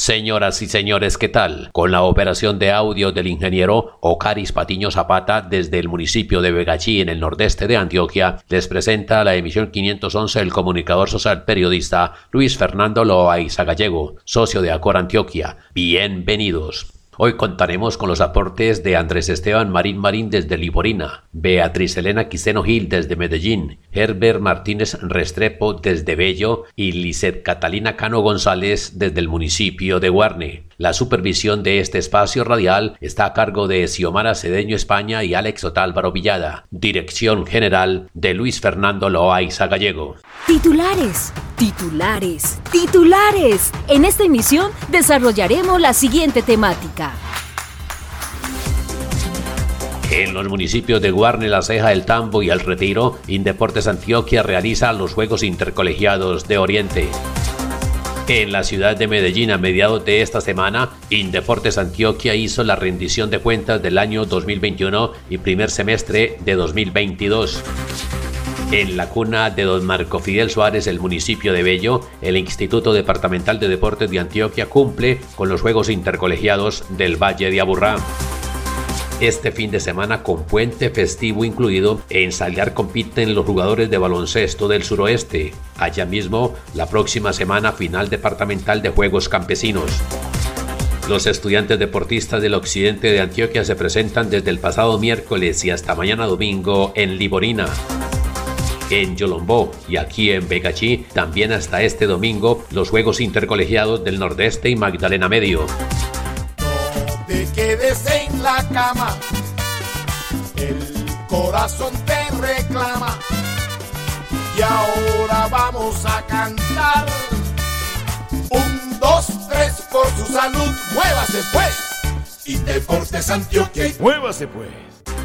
Señoras y señores, ¿qué tal? Con la operación de audio del ingeniero Ocaris Patiño Zapata desde el municipio de Vegachí en el nordeste de Antioquia, les presenta la emisión 511 el comunicador social periodista Luis Fernando Loaiza Gallego, socio de Acor Antioquia. Bienvenidos. Hoy contaremos con los aportes de Andrés Esteban Marín Marín desde Liborina, Beatriz Elena Quiseno Gil desde Medellín, Herbert Martínez Restrepo desde Bello y Lizeth Catalina Cano González desde el municipio de Guarne. La supervisión de este espacio radial está a cargo de Xiomara Cedeño España y Alex Otálvaro Villada. Dirección general de Luis Fernando Loaiza Gallego. Titulares, titulares, titulares. En esta emisión desarrollaremos la siguiente temática. En los municipios de Guarne, La Ceja, El Tambo y El Retiro, Indeportes Antioquia realiza los Juegos Intercolegiados de Oriente. En la ciudad de Medellín, a mediados de esta semana, Indeportes Antioquia hizo la rendición de cuentas del año 2021 y primer semestre de 2022. En la cuna de don Marco Fidel Suárez, el municipio de Bello, el Instituto Departamental de Deportes de Antioquia cumple con los Juegos Intercolegiados del Valle de Aburrá. Este fin de semana con puente festivo incluido, en Salgar compiten los jugadores de baloncesto del suroeste. Allá mismo, la próxima semana final departamental de Juegos Campesinos. Los estudiantes deportistas del occidente de Antioquia se presentan desde el pasado miércoles y hasta mañana domingo en Liborina. En Yolombó y aquí en Begachí también hasta este domingo los Juegos Intercolegiados del Nordeste y Magdalena Medio quedes en la cama, corazón te reclama. Y ahora vamos a cantar. Un, dos, tres, por su salud, muévase pues. Y Deportes Antioquia. Muévase pues.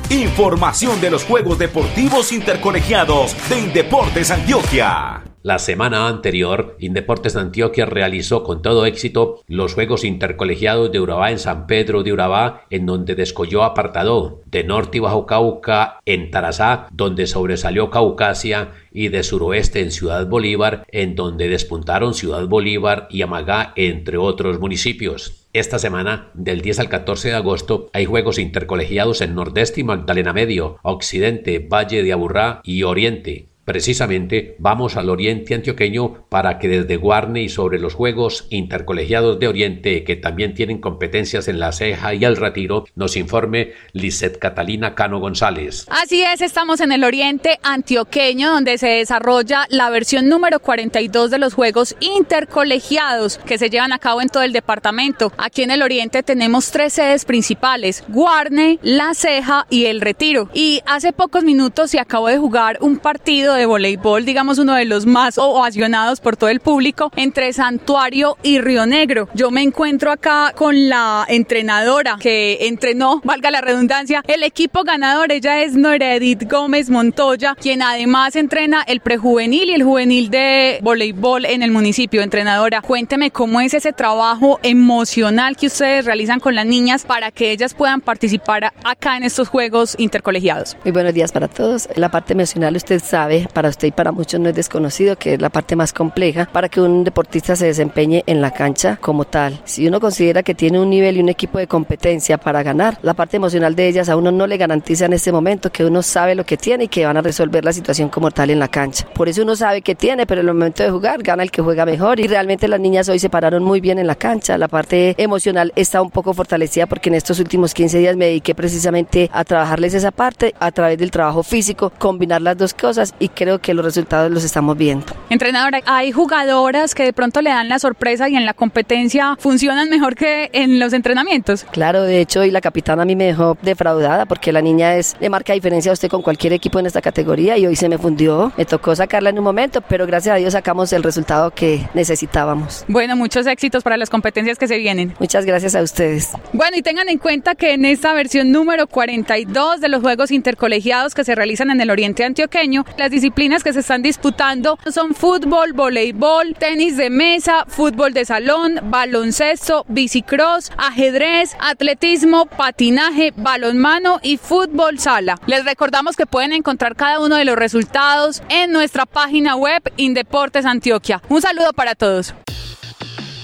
Información de los Juegos Deportivos Intercolegiados de Indeportes Antioquia. La semana anterior, Indeportes Antioquia realizó con todo éxito los Juegos Intercolegiados de Urabá en San Pedro de Urabá, en donde descolló apartado, de Norte y Bajo Cauca en Tarazá, donde sobresalió Caucasia, y de suroeste en Ciudad Bolívar, en donde despuntaron Ciudad Bolívar y Amagá, entre otros municipios. Esta semana, del 10 al 14 de agosto, hay juegos intercolegiados en Nordeste y Magdalena Medio, Occidente, Valle de Aburrá y Oriente. Precisamente vamos al Oriente Antioqueño para que desde Guarne y sobre los Juegos Intercolegiados de Oriente, que también tienen competencias en la ceja y el retiro, nos informe Lizeth Catalina Cano González. Así es, estamos en el Oriente Antioqueño, donde se desarrolla la versión número 42 de los Juegos Intercolegiados que se llevan a cabo en todo el departamento. Aquí en el Oriente tenemos tres sedes principales, Guarne, La Ceja y El Retiro. Y hace pocos minutos se acabó de jugar un partido de voleibol, digamos uno de los más ovacionados por todo el público, entre Santuario y Río Negro. Yo me encuentro acá con la entrenadora que entrenó, valga la redundancia, el equipo ganador. Ella es Nora Edith Gómez Montoya, quien además entrena el prejuvenil y el juvenil de voleibol en el municipio. Entrenadora, cuénteme cómo es ese trabajo emocional que ustedes realizan con las niñas para que ellas puedan participar acá en estos juegos intercolegiados. Muy buenos días para todos. La parte emocional, usted sabe, para usted y para muchos no es desconocido, que es la parte más compleja para que un deportista se desempeñe en la cancha como tal. Si uno considera que tiene un nivel y un equipo de competencia para ganar, la parte emocional de ellas a uno no le garantiza en este momento que uno sabe lo que tiene y que van a resolver la situación como tal en la cancha. Por eso uno sabe que tiene, pero en el momento de jugar gana el que juega mejor y realmente las niñas hoy se pararon muy bien en la cancha. La parte emocional está un poco fortalecida porque en estos últimos 15 días me dediqué precisamente a trabajarles esa parte a través del trabajo físico, combinar las dos cosas y creo que los resultados los estamos viendo. Entrenadora, hay jugadoras que de pronto le dan la sorpresa y en la competencia funcionan mejor que en los entrenamientos. Claro, de hecho, y la capitana a mí me dejó defraudada porque la niña es, le marca diferencia a usted con cualquier equipo en esta categoría y hoy se me fundió. Me tocó sacarla en un momento, pero gracias a Dios sacamos el resultado que necesitábamos. Bueno, muchos éxitos para las competencias que se vienen. Muchas gracias a ustedes. Bueno, y tengan en cuenta que en esta versión número 42 de los Juegos Intercolegiados que se realizan en el Oriente Antioqueño, las disciplinas que se están disputando son fútbol, voleibol, tenis de mesa, fútbol de salón, baloncesto, bicicross, ajedrez, atletismo, patinaje, balonmano y fútbol sala. Les recordamos que pueden encontrar cada uno de los resultados en nuestra página web Indeportes Antioquia. Un saludo para todos.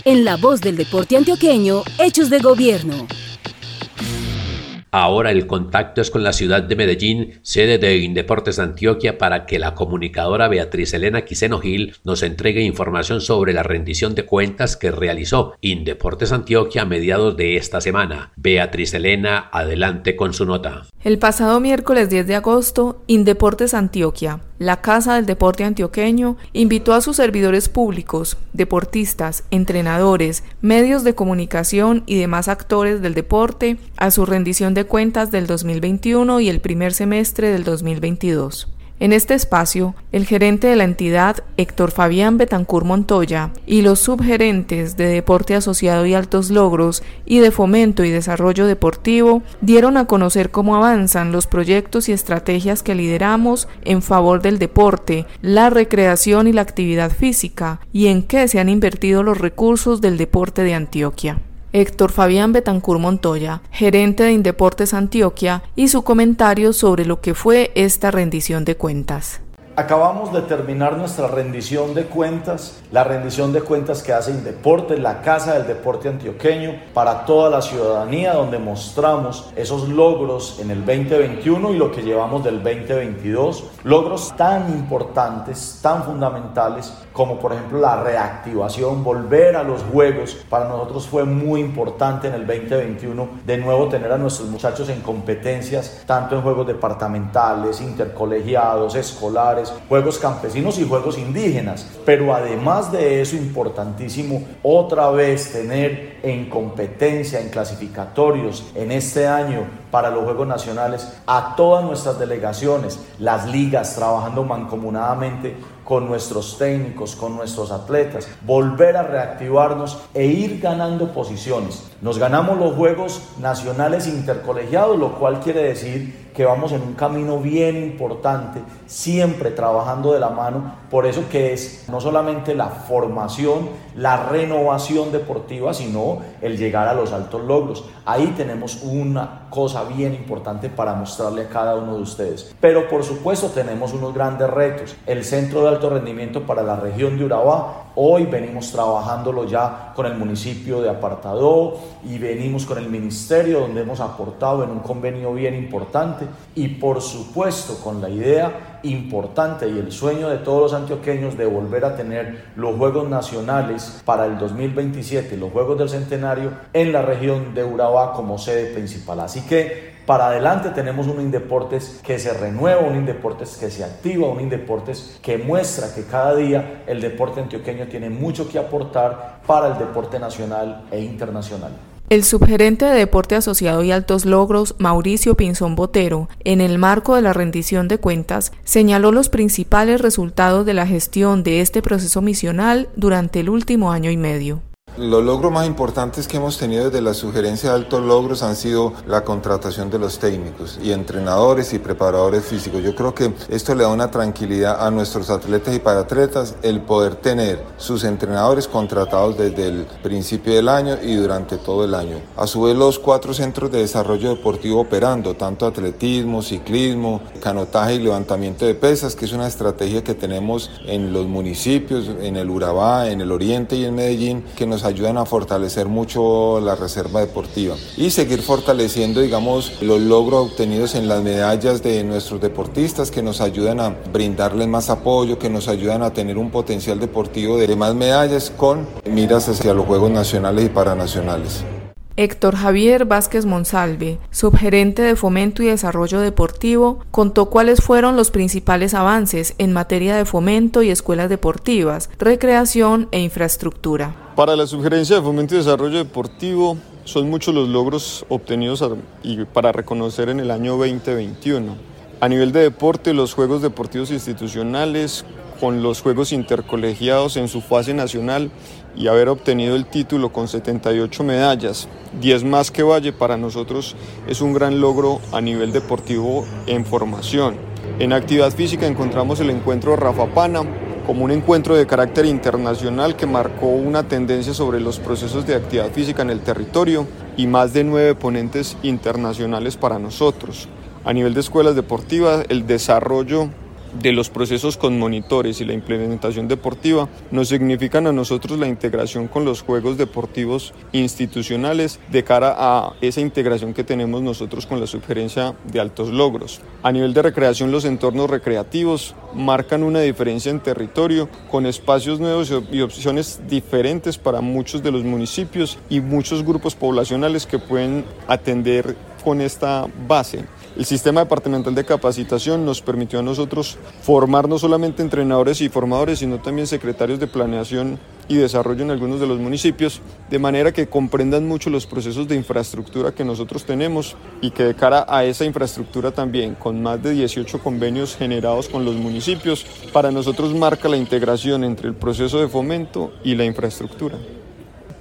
En la voz del deporte antioqueño, Hechos de Gobierno. Ahora el contacto es con la ciudad de Medellín, sede de Indeportes Antioquia, para que la comunicadora Beatriz Elena Quiseno Gil nos entregue información sobre la rendición de cuentas que realizó Indeportes Antioquia a mediados de esta semana. Beatriz Elena, adelante con su nota. El pasado miércoles 10 de agosto, Indeportes Antioquia, la Casa del Deporte Antioqueño, invitó a sus servidores públicos, deportistas, entrenadores, medios de comunicación y demás actores del deporte a su rendición de cuentas del 2021 y el primer semestre del 2022. En este espacio, el gerente de la entidad, Héctor Fabián Betancur Montoya, y los subgerentes de Deporte Asociado y Altos Logros y de Fomento y Desarrollo Deportivo dieron a conocer cómo avanzan los proyectos y estrategias que lideramos en favor del deporte, la recreación y la actividad física, y en qué se han invertido los recursos del deporte de Antioquia. Héctor Fabián Betancur Montoya, gerente de Indeportes Antioquia, y su comentario sobre lo que fue esta rendición de cuentas. Acabamos de terminar nuestra rendición de cuentas, la rendición de cuentas que hace Indeporte, la Casa del Deporte Antioqueño, para toda la ciudadanía, donde mostramos esos logros en el 2021 y lo que llevamos del 2022. Logros tan importantes, tan fundamentales, como por ejemplo la reactivación, volver a los juegos. Para nosotros fue muy importante en el 2021 de nuevo tener a nuestros muchachos en competencias, tanto en juegos departamentales, intercolegiados, escolares juegos campesinos y juegos indígenas. Pero además de eso, importantísimo, otra vez tener en competencia, en clasificatorios, en este año para los Juegos Nacionales a todas nuestras delegaciones, las ligas trabajando mancomunadamente con nuestros técnicos, con nuestros atletas, volver a reactivarnos e ir ganando posiciones. Nos ganamos los Juegos Nacionales Intercolegiados, lo cual quiere decir que vamos en un camino bien importante, siempre trabajando de la mano, por eso que es no solamente la formación, la renovación deportiva, sino el llegar a los altos logros. Ahí tenemos una cosa bien importante para mostrarle a cada uno de ustedes. Pero por supuesto tenemos unos grandes retos. El Centro de Alto Rendimiento para la región de Urabá, hoy venimos trabajándolo ya con el municipio de Apartadó y venimos con el ministerio donde hemos aportado en un convenio bien importante y por supuesto con la idea importante y el sueño de todos los antioqueños de volver a tener los Juegos Nacionales para el 2027, los Juegos del Centenario en la región de Urabá como sede principal. Así que para adelante tenemos un Indeportes que se renueva, un Indeportes que se activa, un Indeportes que muestra que cada día el deporte antioqueño tiene mucho que aportar para el deporte nacional e internacional. El subgerente de Deporte Asociado y Altos Logros, Mauricio Pinzón Botero, en el marco de la rendición de cuentas, señaló los principales resultados de la gestión de este proceso misional durante el último año y medio. Los logros más importantes que hemos tenido desde la sugerencia de altos logros han sido la contratación de los técnicos y entrenadores y preparadores físicos. Yo creo que esto le da una tranquilidad a nuestros atletas y paratletas el poder tener sus entrenadores contratados desde el principio del año y durante todo el año. A su vez los cuatro centros de desarrollo deportivo operando, tanto atletismo, ciclismo, canotaje y levantamiento de pesas, que es una estrategia que tenemos en los municipios, en el Urabá, en el Oriente y en Medellín, que nos ayudan a fortalecer mucho la reserva deportiva y seguir fortaleciendo, digamos, los logros obtenidos en las medallas de nuestros deportistas que nos ayudan a brindarles más apoyo, que nos ayudan a tener un potencial deportivo de más medallas con miras hacia los Juegos Nacionales y Paranacionales. Héctor Javier Vázquez Monsalve, subgerente de Fomento y Desarrollo Deportivo, contó cuáles fueron los principales avances en materia de fomento y escuelas deportivas, recreación e infraestructura. Para la Subgerencia de Fomento y Desarrollo Deportivo son muchos los logros obtenidos y para reconocer en el año 2021. A nivel de deporte, los Juegos Deportivos Institucionales, con los Juegos Intercolegiados en su fase nacional y haber obtenido el título con 78 medallas, 10 más que Valle, para nosotros es un gran logro a nivel deportivo en formación. En actividad física encontramos el encuentro Rafa Pana como un encuentro de carácter internacional que marcó una tendencia sobre los procesos de actividad física en el territorio y más de nueve ponentes internacionales para nosotros. A nivel de escuelas deportivas, el desarrollo de los procesos con monitores y la implementación deportiva nos significan a nosotros la integración con los juegos deportivos institucionales de cara a esa integración que tenemos nosotros con la sugerencia de altos logros. A nivel de recreación, los entornos recreativos marcan una diferencia en territorio con espacios nuevos y opciones diferentes para muchos de los municipios y muchos grupos poblacionales que pueden atender con esta base. El sistema departamental de capacitación nos permitió a nosotros formar no solamente entrenadores y formadores, sino también secretarios de planeación y desarrollo en algunos de los municipios, de manera que comprendan mucho los procesos de infraestructura que nosotros tenemos y que de cara a esa infraestructura también, con más de 18 convenios generados con los municipios, para nosotros marca la integración entre el proceso de fomento y la infraestructura.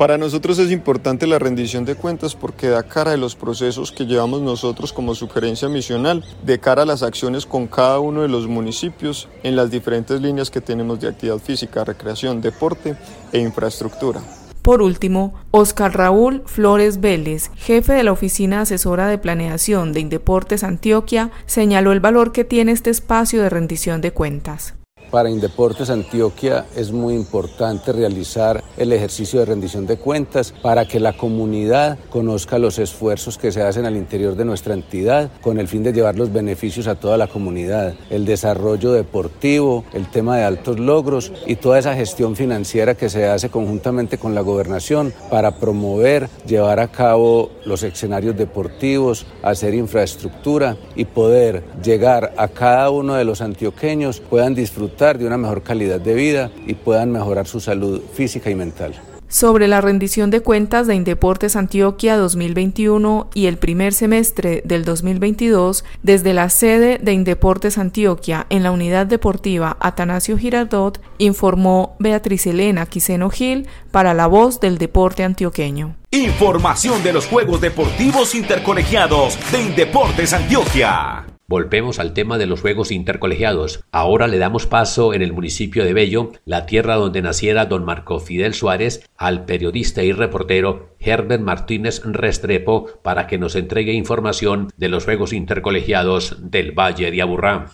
Para nosotros es importante la rendición de cuentas porque da cara de los procesos que llevamos nosotros como sugerencia misional, de cara a las acciones con cada uno de los municipios en las diferentes líneas que tenemos de actividad física, recreación, deporte e infraestructura. Por último, Oscar Raúl Flores Vélez, jefe de la Oficina Asesora de Planeación de Indeportes Antioquia, señaló el valor que tiene este espacio de rendición de cuentas. Para Indeportes Antioquia es muy importante realizar el ejercicio de rendición de cuentas para que la comunidad conozca los esfuerzos que se hacen al interior de nuestra entidad con el fin de llevar los beneficios a toda la comunidad, el desarrollo deportivo, el tema de altos logros y toda esa gestión financiera que se hace conjuntamente con la gobernación para promover, llevar a cabo los escenarios deportivos, hacer infraestructura y poder llegar a cada uno de los antioqueños puedan disfrutar de una mejor calidad de vida y puedan mejorar su salud física y mental. Sobre la rendición de cuentas de Indeportes Antioquia 2021 y el primer semestre del 2022, desde la sede de Indeportes Antioquia en la unidad deportiva Atanasio Girardot, informó Beatriz Elena Quiseno Gil para la voz del deporte antioqueño. Información de los Juegos Deportivos Intercolegiados de Indeportes Antioquia. Volvemos al tema de los Juegos Intercolegiados. Ahora le damos paso en el municipio de Bello, la tierra donde naciera don Marco Fidel Suárez, al periodista y reportero Herbert Martínez Restrepo para que nos entregue información de los Juegos Intercolegiados del Valle de Aburrá.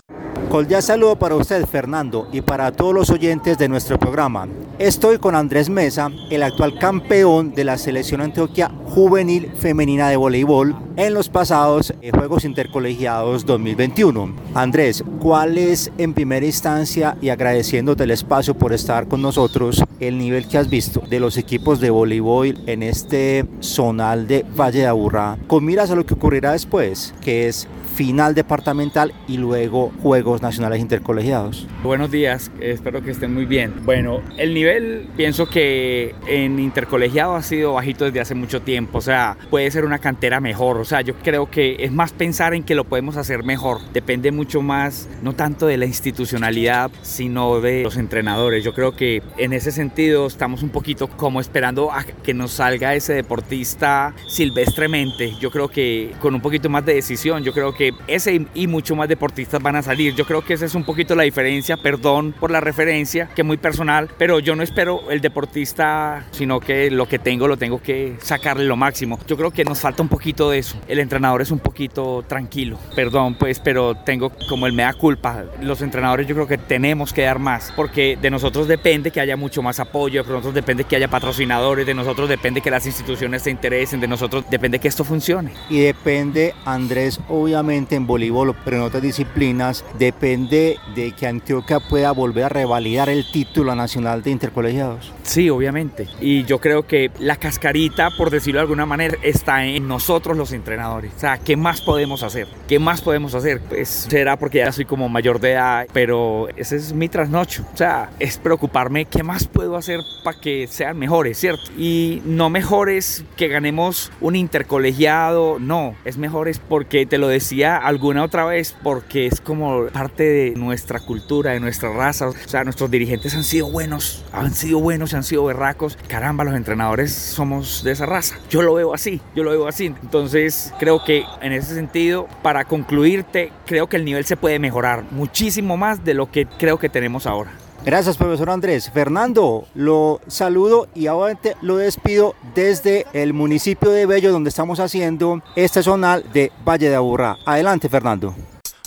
Cordial saludo para usted, Fernando, y para todos los oyentes de nuestro programa. Estoy con Andrés Mesa, el actual campeón de la selección Antioquia juvenil femenina de voleibol en los pasados eh, Juegos Intercolegiados 2021. Andrés, ¿cuál es en primera instancia y agradeciéndote el espacio por estar con nosotros el nivel que has visto de los equipos de voleibol en este zonal de Valle de Aburrá con miras a lo que ocurrirá después, que es final departamental y luego Juegos Nacionales Intercolegiados. Buenos días, espero que estén muy bien. Bueno, el nivel pienso que en intercolegiado ha sido bajito desde hace mucho tiempo, o sea, puede ser una cantera mejor, o sea, yo creo que es más pensar en que lo podemos hacer mejor, depende mucho más, no tanto de la institucionalidad, sino de los entrenadores. Yo creo que en ese sentido estamos un poquito como esperando a que nos salga ese deportista silvestremente. Yo creo que con un poquito más de decisión, yo creo que ese y mucho más deportistas van a salir. Yo creo que esa es un poquito la diferencia, perdón por la referencia, que es muy personal, pero yo no espero el deportista, sino que lo que tengo lo tengo que sacarle lo máximo. Yo creo que nos falta un poquito de eso. El entrenador es un poquito tranquilo, perdón pues, pero tengo como el me da culpa. Los entrenadores yo creo que tenemos que dar más, porque de nosotros depende que haya mucho más apoyo, de nosotros depende que haya patrocinadores, de nosotros depende que las instituciones se interesen, de nosotros depende que esto funcione. Y depende, Andrés, obviamente, solamente en voleibol, pero en otras disciplinas, depende de que Antioquia pueda volver a revalidar el título nacional de intercolegiados. Sí, obviamente. Y yo creo que la cascarita, por decirlo de alguna manera, está en nosotros los entrenadores. O sea, ¿qué más podemos hacer? ¿Qué más podemos hacer? Pues será porque ya soy como mayor de edad, pero ese es mi trasnocho. O sea, es preocuparme qué más puedo hacer para que sean mejores, ¿cierto? Y no mejores que ganemos un intercolegiado, no, es mejores porque te lo decía alguna otra vez, porque es como parte de nuestra cultura, de nuestra raza. O sea, nuestros dirigentes han sido buenos, han sido buenos, han sido berracos. Caramba, los entrenadores somos de esa raza. Yo lo veo así, yo lo veo así. Entonces, creo que en ese sentido, para concluirte, creo que el nivel se puede mejorar muchísimo más de lo que creo que tenemos ahora. Gracias, profesor Andrés. Fernando, lo saludo y ahora lo despido desde el municipio de Bello, donde estamos haciendo este zonal de Valle de Aburrá. Adelante, Fernando.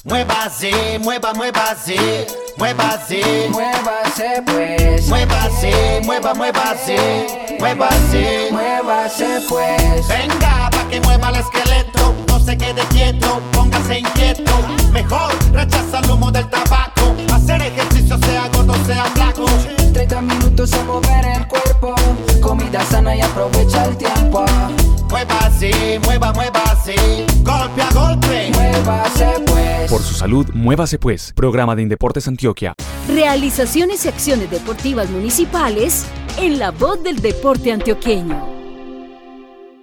Muévase, mueva, muévase, muévase, muévase pues. Muévase, mueva, muévase, muévase, muévase pues. Venga, pa' que mueva el esqueleto, no se quede quieto, póngase inquieto. Mejor rechaza el humo del tabaco, hacer ejercicio sea gordo, sea flaco. 30 minutos a mover el cuerpo, comida sana y aprovecha el tiempo. Muévase, mueva, muévase, golpe a golpe, muévase pues. Por su salud, muévase pues. Programa de Indeportes Antioquia. Realizaciones y acciones deportivas municipales en la voz del deporte antioqueño.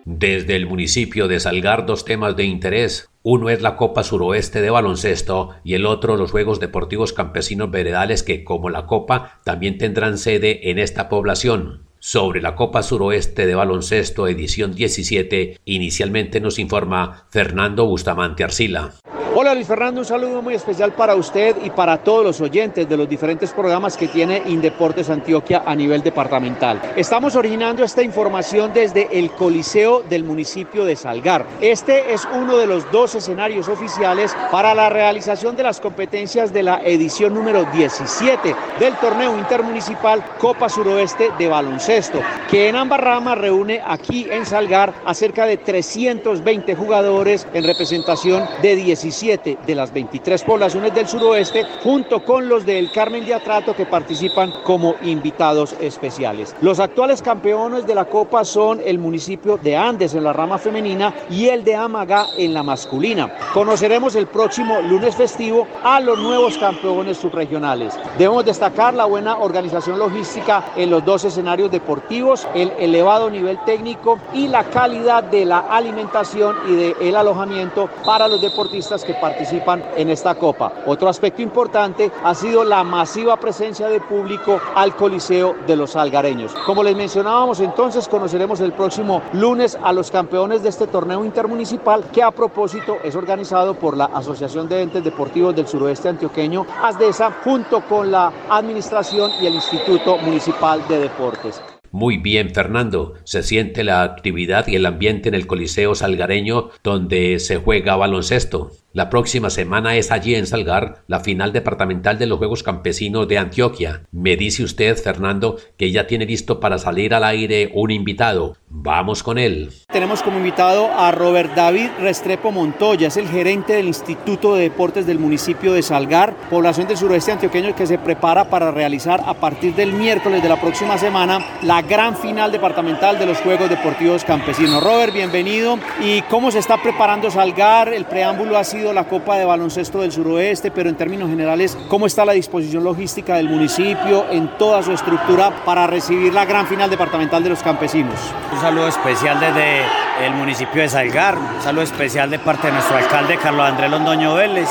Desde el municipio de Salgar dos temas de interés. Uno es la Copa Suroeste de baloncesto y el otro los Juegos Deportivos Campesinos Veredales que, como la Copa, también tendrán sede en esta población. Sobre la Copa Suroeste de Baloncesto edición 17, inicialmente nos informa Fernando Bustamante Arcila. Hola Luis Fernando, un saludo muy especial para usted y para todos los oyentes de los diferentes programas que tiene Indeportes Antioquia a nivel departamental. Estamos originando esta información desde el Coliseo del municipio de Salgar. Este es uno de los dos escenarios oficiales para la realización de las competencias de la edición número 17 del torneo intermunicipal Copa Suroeste de Baloncesto, que en ambas ramas reúne aquí en Salgar a cerca de 320 jugadores en representación de 17 de las 23 poblaciones del suroeste, junto con los del Carmen de Atrato que participan como invitados especiales. Los actuales campeones de la Copa son el municipio de Andes en la rama femenina y el de Amagá en la masculina. Conoceremos el próximo lunes festivo a los nuevos campeones subregionales. Debemos destacar la buena organización logística en los dos escenarios deportivos, el elevado nivel técnico y la calidad de la alimentación y del alojamiento para los deportistas que participan en esta Copa. Otro aspecto importante ha sido la masiva presencia de público al Coliseo de los Algareños. Como les mencionábamos entonces, conoceremos el próximo lunes a los campeones de este torneo intermunicipal que a propósito es organizado por la Asociación de Entes Deportivos del Suroeste Antioqueño, ASDESA, junto con la Administración y el Instituto Municipal de Deportes. Muy bien, Fernando. Se siente la actividad y el ambiente en el Coliseo Salgareño donde se juega baloncesto. La próxima semana es allí en Salgar la final departamental de los Juegos Campesinos de Antioquia. Me dice usted, Fernando, que ya tiene listo para salir al aire un invitado. Vamos con él. Tenemos como invitado a Robert David Restrepo Montoya, es el gerente del Instituto de Deportes del municipio de Salgar, población del suroeste antioqueño que se prepara para realizar a partir del miércoles de la próxima semana la gran final departamental de los Juegos Deportivos Campesinos. Robert, bienvenido. ¿Y cómo se está preparando Salgar? El preámbulo ha sido la Copa de Baloncesto del Suroeste, pero en términos generales, ¿cómo está la disposición logística del municipio en toda su estructura para recibir la gran final departamental de los campesinos? Un saludo especial desde el municipio de Salgar, un saludo especial de parte de nuestro alcalde Carlos Andrés Londoño Vélez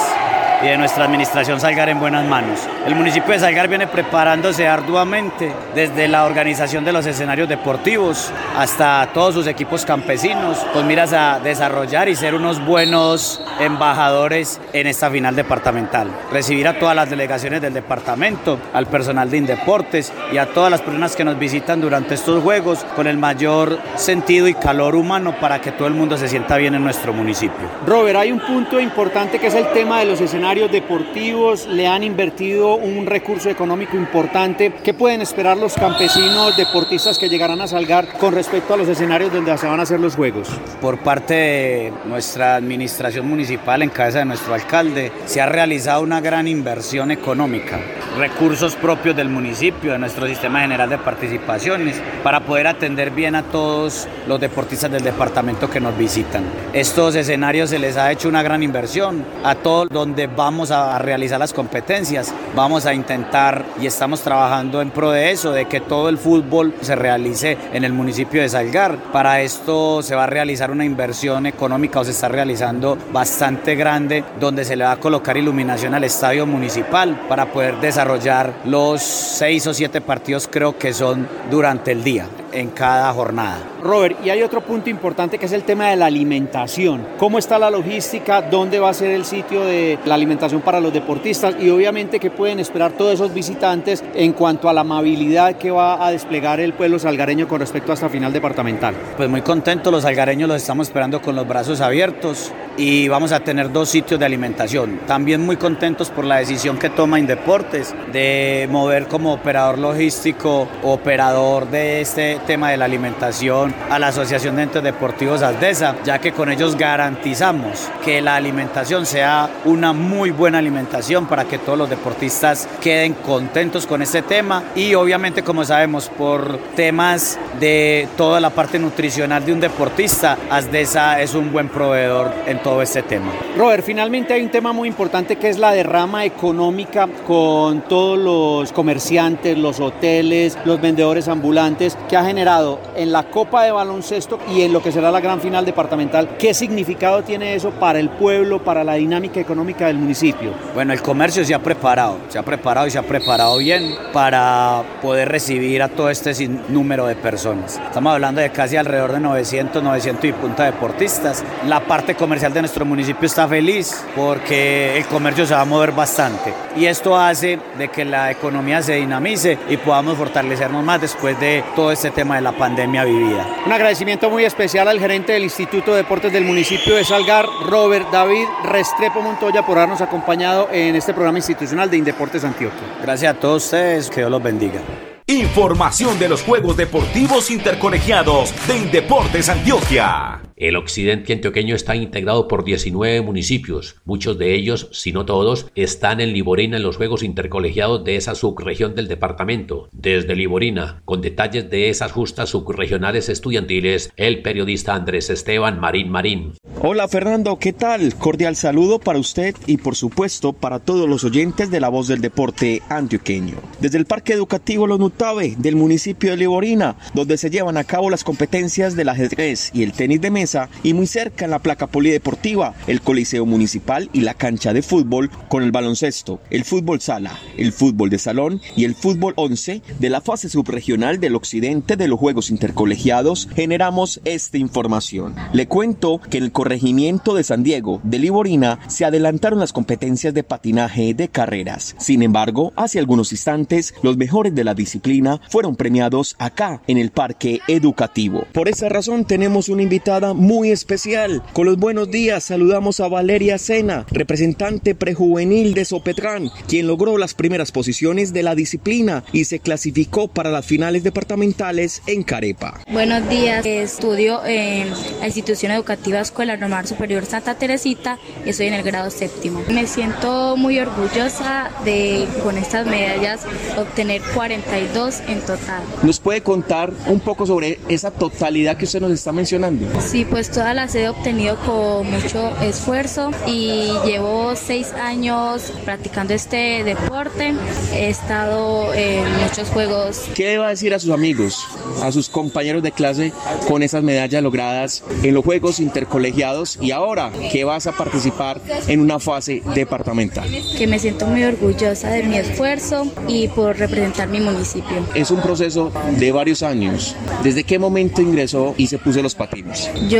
y de nuestra administración Salgar en buenas manos. El municipio de Salgar viene preparándose arduamente desde la organización de los escenarios deportivos hasta todos sus equipos campesinos, con miras a desarrollar y ser unos buenos embajadores en esta final departamental. Recibir a todas las delegaciones del departamento, al personal de Indeportes y a todas las personas que nos visitan durante estos juegos con el mayor sentido y calor humano para que todo el mundo se sienta bien en nuestro municipio. Robert, hay un punto importante que es el tema de los escenarios escenarios deportivos, le han invertido un recurso económico importante. ¿Qué pueden esperar los campesinos deportistas que llegarán a Salgar con respecto a los escenarios donde se van a hacer los juegos? Por parte de nuestra administración municipal, en cabeza de nuestro alcalde, se ha realizado una gran inversión económica, recursos propios del municipio, de nuestro sistema general de participaciones, para poder atender bien a todos los deportistas del departamento que nos visitan. Estos escenarios se les ha hecho una gran inversión a todos donde vamos a realizar las competencias. Vamos a intentar y estamos trabajando en pro de eso, de que todo el fútbol se realice en el municipio de Salgar. Para esto se va a realizar una inversión económica o se está realizando bastante grande donde se le va a colocar iluminación al estadio municipal para poder desarrollar los seis o siete partidos creo que son durante el día en cada jornada. Robert, y hay otro punto importante que es el tema de la alimentación. ¿Cómo está la logística? ¿Dónde va a ser el sitio de la alimentación para los deportistas? Y obviamente qué pueden esperar todos esos visitantes en cuanto a la amabilidad que va a desplegar el pueblo salgareño con respecto a esta final departamental. Pues muy contentos, los salgareños los estamos esperando con los brazos abiertos y vamos a tener dos sitios de alimentación. También muy contentos por la decisión que toma Indeportes de mover como operador logístico, operador de este tema de la alimentación a la Asociación de Entes Deportivos Aldesa, ya que con ellos garantizamos que la alimentación sea una muy buena alimentación para que todos los deportistas queden contentos con este tema y obviamente como sabemos por temas de toda la parte nutricional de un deportista, Aldesa es un buen proveedor en todo este tema. Robert, finalmente hay un tema muy importante que es la derrama económica con todos los comerciantes, los hoteles, los vendedores ambulantes que ha generado en la Copa de Baloncesto y en lo que será la gran final departamental. ¿Qué significado tiene eso para el pueblo, para la dinámica económica del municipio? Bueno, el comercio se ha preparado, se ha preparado y se ha preparado bien para poder recibir a todo este número de personas. Estamos hablando de casi alrededor de 900, 900 y punta deportistas. La parte comercial de nuestro municipio está feliz porque el comercio se va a mover bastante y esto hace de que la economía se dinamice y podamos fortalecernos más después de todo este tema de la pandemia vivida. Un agradecimiento muy especial al gerente del Instituto de Deportes del municipio de Salgar, Robert David Restrepo Montoya, por habernos acompañado en este programa institucional de Indeportes Antioquia. Gracias a todos ustedes, que Dios los bendiga. Información de los Juegos Deportivos Intercolegiados de Indeportes Antioquia. El occidente antioqueño está integrado por 19 municipios. Muchos de ellos, si no todos, están en Liborina en los Juegos Intercolegiados de esa subregión del departamento. Desde Liborina, con detalles de esas justas subregionales estudiantiles, el periodista Andrés Esteban Marín Marín. Hola Fernando, ¿qué tal? Cordial saludo para usted y por supuesto para todos los oyentes de la voz del deporte antioqueño. Desde el Parque Educativo Los Nutabe del municipio de Liborina, donde se llevan a cabo las competencias del ajedrez y el tenis de mesa, y muy cerca en la placa polideportiva, el Coliseo Municipal y la cancha de fútbol con el baloncesto, el fútbol sala, el fútbol de salón y el fútbol 11 de la fase subregional del occidente de los Juegos Intercolegiados, generamos esta información. Le cuento que en el corregimiento de San Diego de Liborina se adelantaron las competencias de patinaje de carreras. Sin embargo, hace algunos instantes, los mejores de la disciplina fueron premiados acá en el parque educativo. Por esa razón tenemos una invitada muy especial. Con los buenos días saludamos a Valeria Sena, representante prejuvenil de Sopetrán, quien logró las primeras posiciones de la disciplina y se clasificó para las finales departamentales en Carepa. Buenos días, estudio en la institución educativa Escuela Normal Superior Santa Teresita y estoy en el grado séptimo. Me siento muy orgullosa de con estas medallas obtener 42 en total. ¿Nos puede contar un poco sobre esa totalidad que usted nos está mencionando? Sí, pues todas las he obtenido con mucho esfuerzo y llevo seis años practicando este deporte. He estado en muchos juegos. ¿Qué va a decir a sus amigos, a sus compañeros de clase con esas medallas logradas en los Juegos Intercolegiados y ahora que vas a participar en una fase departamental? Que me siento muy orgullosa de mi esfuerzo y por representar mi municipio. Es un proceso de varios años. ¿Desde qué momento ingresó y se puso los patines? Yo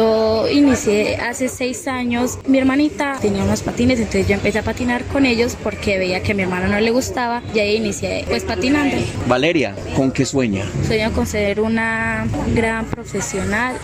inicié hace seis años. Mi hermanita tenía unos patines, entonces yo empecé a patinar con ellos porque veía que a mi hermano no le gustaba y ahí inicié pues patinando. Valeria, ¿con qué sueña? Sueño con ser una gran profesional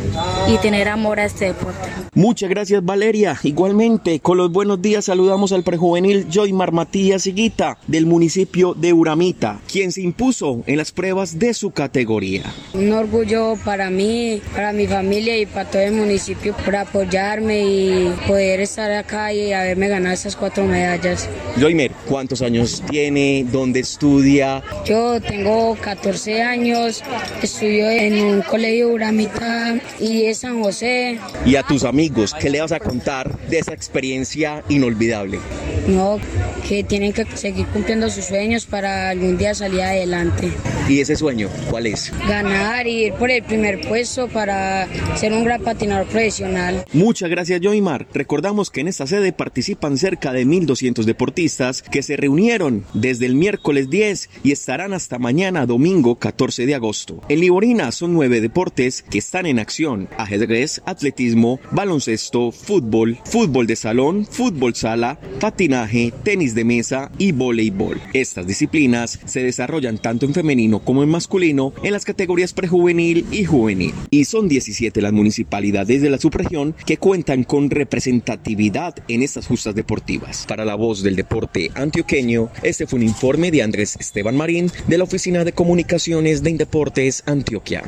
y tener amor a este deporte. Muchas gracias Valeria. Igualmente, con los buenos días saludamos al prejuvenil Joymar Matías Higuita del municipio de Uramita, quien se impuso en las pruebas de su categoría. Un orgullo para mí, para mi familia y para todo el municipio por apoyarme y poder estar acá y haberme ganado esas cuatro medallas. Joymer, ¿cuántos años tiene? ¿Dónde estudia? Yo tengo 14 años, estudio en un colegio Uramita y es San José. Y a tus amigos, ¿qué le vas a contar de esa experiencia inolvidable? No, que tienen que seguir cumpliendo sus sueños para algún día salir adelante. ¿Y ese sueño cuál es? Ganar y ir por el primer puesto para ser un gran patinador profesional. Muchas gracias Joymar. Recordamos que en esta sede participan cerca de 1.200 deportistas que se reunieron desde el miércoles 10 y estarán hasta mañana domingo 14 de agosto. En Liborina son nueve deportes que están en acción. Ajedrez, atletismo, baloncesto, fútbol, fútbol de salón, fútbol sala, tenis de mesa y voleibol. Estas disciplinas se desarrollan tanto en femenino como en masculino en las categorías prejuvenil y juvenil. Y son 17 las municipalidades de la subregión que cuentan con representatividad en estas justas deportivas. Para la voz del deporte antioqueño, este fue un informe de Andrés Esteban Marín de la Oficina de Comunicaciones de Indeportes Antioquia.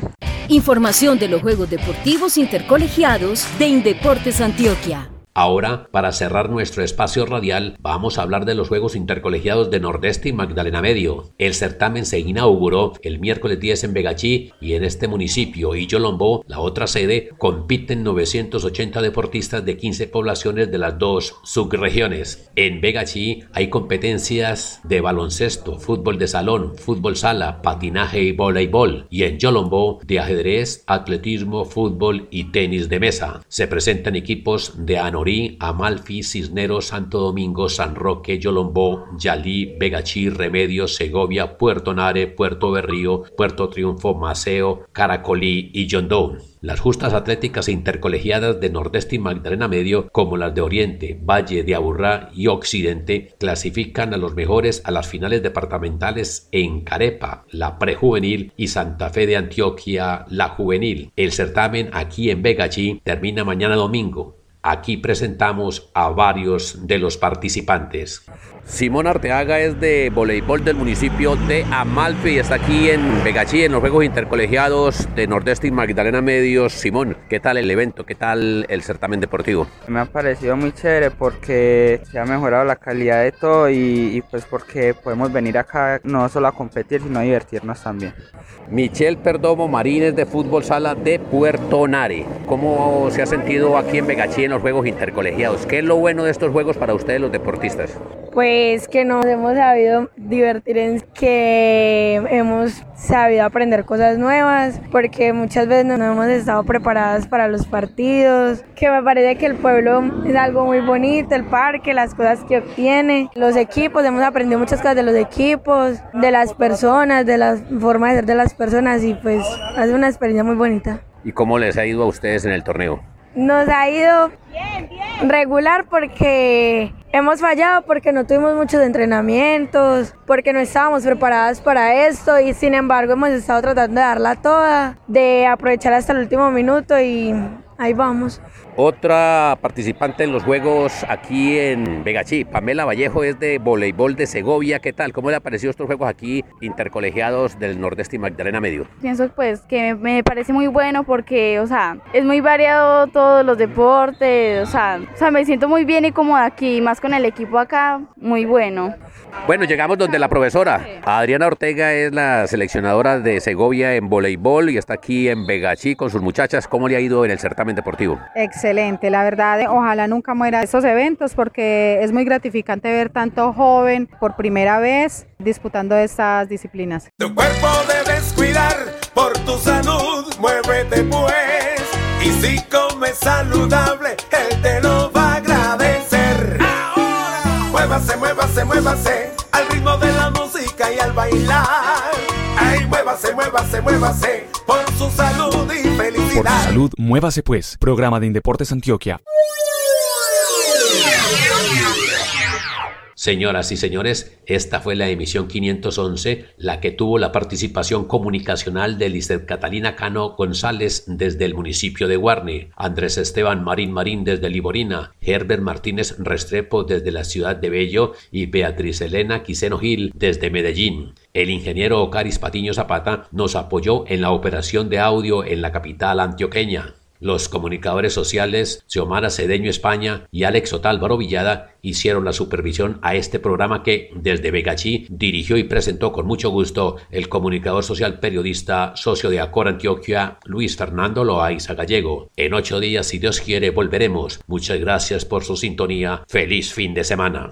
Información de los Juegos Deportivos Intercolegiados de Indeportes Antioquia. Ahora, para cerrar nuestro espacio radial, vamos a hablar de los Juegos Intercolegiados de Nordeste y Magdalena Medio. El certamen se inauguró el miércoles 10 en Begachí y en este municipio y Yolombó, la otra sede, compiten 980 deportistas de 15 poblaciones de las dos subregiones. En Begachí hay competencias de baloncesto, fútbol de salón, fútbol sala, patinaje y voleibol. Y en Yolombó, de ajedrez, atletismo, fútbol y tenis de mesa. Se presentan equipos de ano Amalfi, Cisneros, Santo Domingo, San Roque, Yolombó, Yalí, Begachí, Remedio, Segovia, Puerto Nare, Puerto Berrío, Puerto Triunfo, Maceo, Caracolí y Yondón. Las justas atléticas intercolegiadas de Nordeste y Magdalena Medio, como las de Oriente, Valle de Aburrá y Occidente, clasifican a los mejores a las finales departamentales en Carepa, la prejuvenil, y Santa Fe de Antioquia, la juvenil. El certamen aquí en Begachí termina mañana domingo. Aquí presentamos a varios de los participantes. Simón Arteaga es de voleibol del municipio de Amalfi y está aquí en Begachí en los Juegos Intercolegiados de Nordeste y Magdalena Medios. Simón, ¿qué tal el evento? ¿Qué tal el certamen deportivo? Me ha parecido muy chévere porque se ha mejorado la calidad de todo y, y pues porque podemos venir acá no solo a competir sino a divertirnos también. Michelle Perdomo Marínez de Fútbol Sala de Puerto Nare. ¿Cómo se ha sentido aquí en Begachí en los Juegos Intercolegiados? ¿Qué es lo bueno de estos juegos para ustedes los deportistas? Pues que nos hemos sabido divertir en que hemos sabido aprender cosas nuevas, porque muchas veces no hemos estado preparadas para los partidos, que me parece que el pueblo es algo muy bonito, el parque, las cosas que obtiene, los equipos, hemos aprendido muchas cosas de los equipos, de las personas, de la forma de ser de las personas y pues sido una experiencia muy bonita. ¿Y cómo les ha ido a ustedes en el torneo? Nos ha ido regular porque hemos fallado, porque no tuvimos muchos entrenamientos, porque no estábamos preparadas para esto y sin embargo hemos estado tratando de darla toda, de aprovechar hasta el último minuto y ahí vamos. Otra participante en los juegos aquí en Begachí, Pamela Vallejo, es de voleibol de Segovia. ¿Qué tal? ¿Cómo le han parecido estos juegos aquí intercolegiados del Nordeste y Magdalena Medio? Pienso pues que me parece muy bueno porque, o sea, es muy variado todos los deportes, o sea, o sea, me siento muy bien y cómoda aquí, más con el equipo acá, muy bueno. Bueno, llegamos donde la profesora. Adriana Ortega es la seleccionadora de Segovia en voleibol y está aquí en Begachí con sus muchachas. ¿Cómo le ha ido en el certamen deportivo? Excelente, la verdad, ojalá nunca muera estos eventos porque es muy gratificante ver tanto joven por primera vez disputando estas disciplinas. Tu cuerpo debes cuidar por tu salud, muévete pues. Y si comes saludable, él te lo va a agradecer. Ahora, muévase, muévase, muévase al bailar. Ay, muévase, muévase, muévase por su salud y felicidad. Por su salud, muévase pues. Programa de Indeportes Antioquia. Señoras y señores, esta fue la emisión 511, la que tuvo la participación comunicacional de Lister Catalina Cano González desde el municipio de Guarne, Andrés Esteban Marín Marín desde Liborina, Herbert Martínez Restrepo desde la ciudad de Bello y Beatriz Elena Quiseno Gil desde Medellín. El ingeniero Ocaris Patiño Zapata nos apoyó en la operación de audio en la capital antioqueña. Los comunicadores sociales Xiomara Cedeño España y Alex Otálvaro Villada hicieron la supervisión a este programa que desde Vegachí dirigió y presentó con mucho gusto el comunicador social periodista socio de Acor Antioquia Luis Fernando Loaiza Gallego. En ocho días, si Dios quiere, volveremos. Muchas gracias por su sintonía. Feliz fin de semana.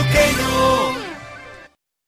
La voz del deporte antioqueño.